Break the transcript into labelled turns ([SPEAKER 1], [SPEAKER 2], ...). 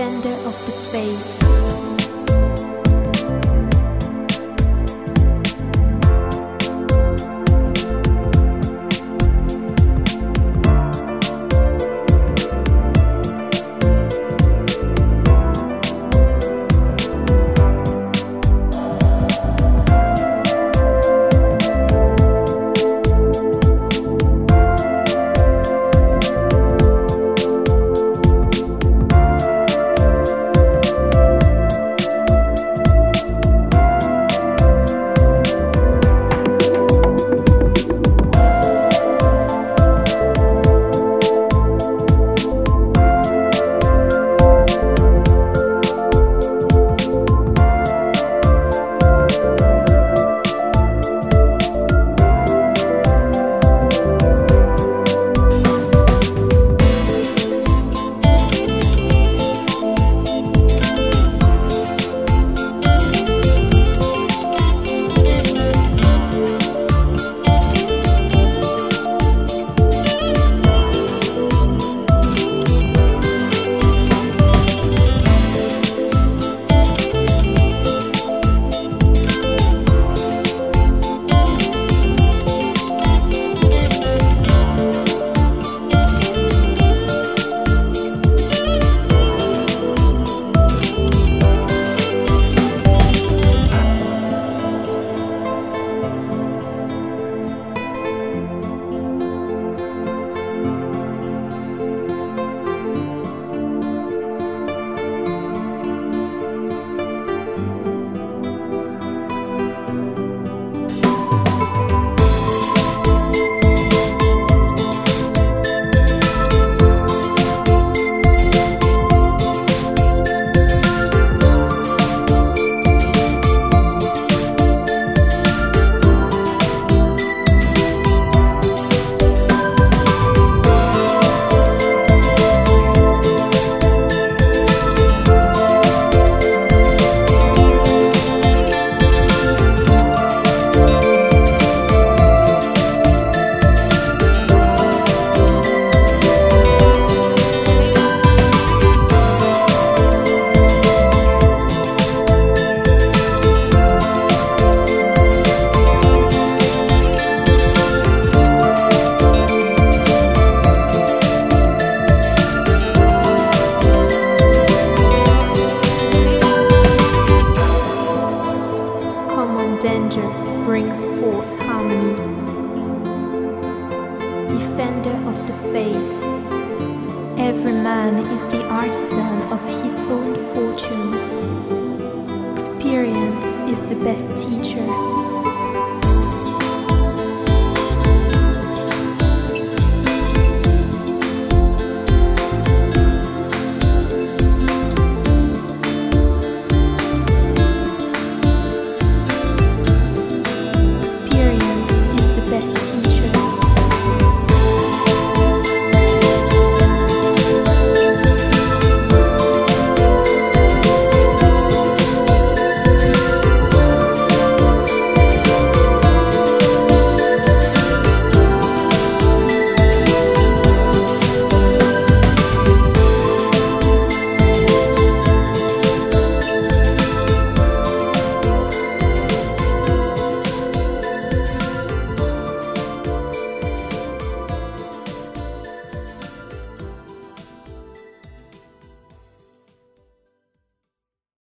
[SPEAKER 1] defender of the faith. Danger brings forth harmony. Defender of the faith. Every man is the artisan of his own fortune. Experience is the best teacher.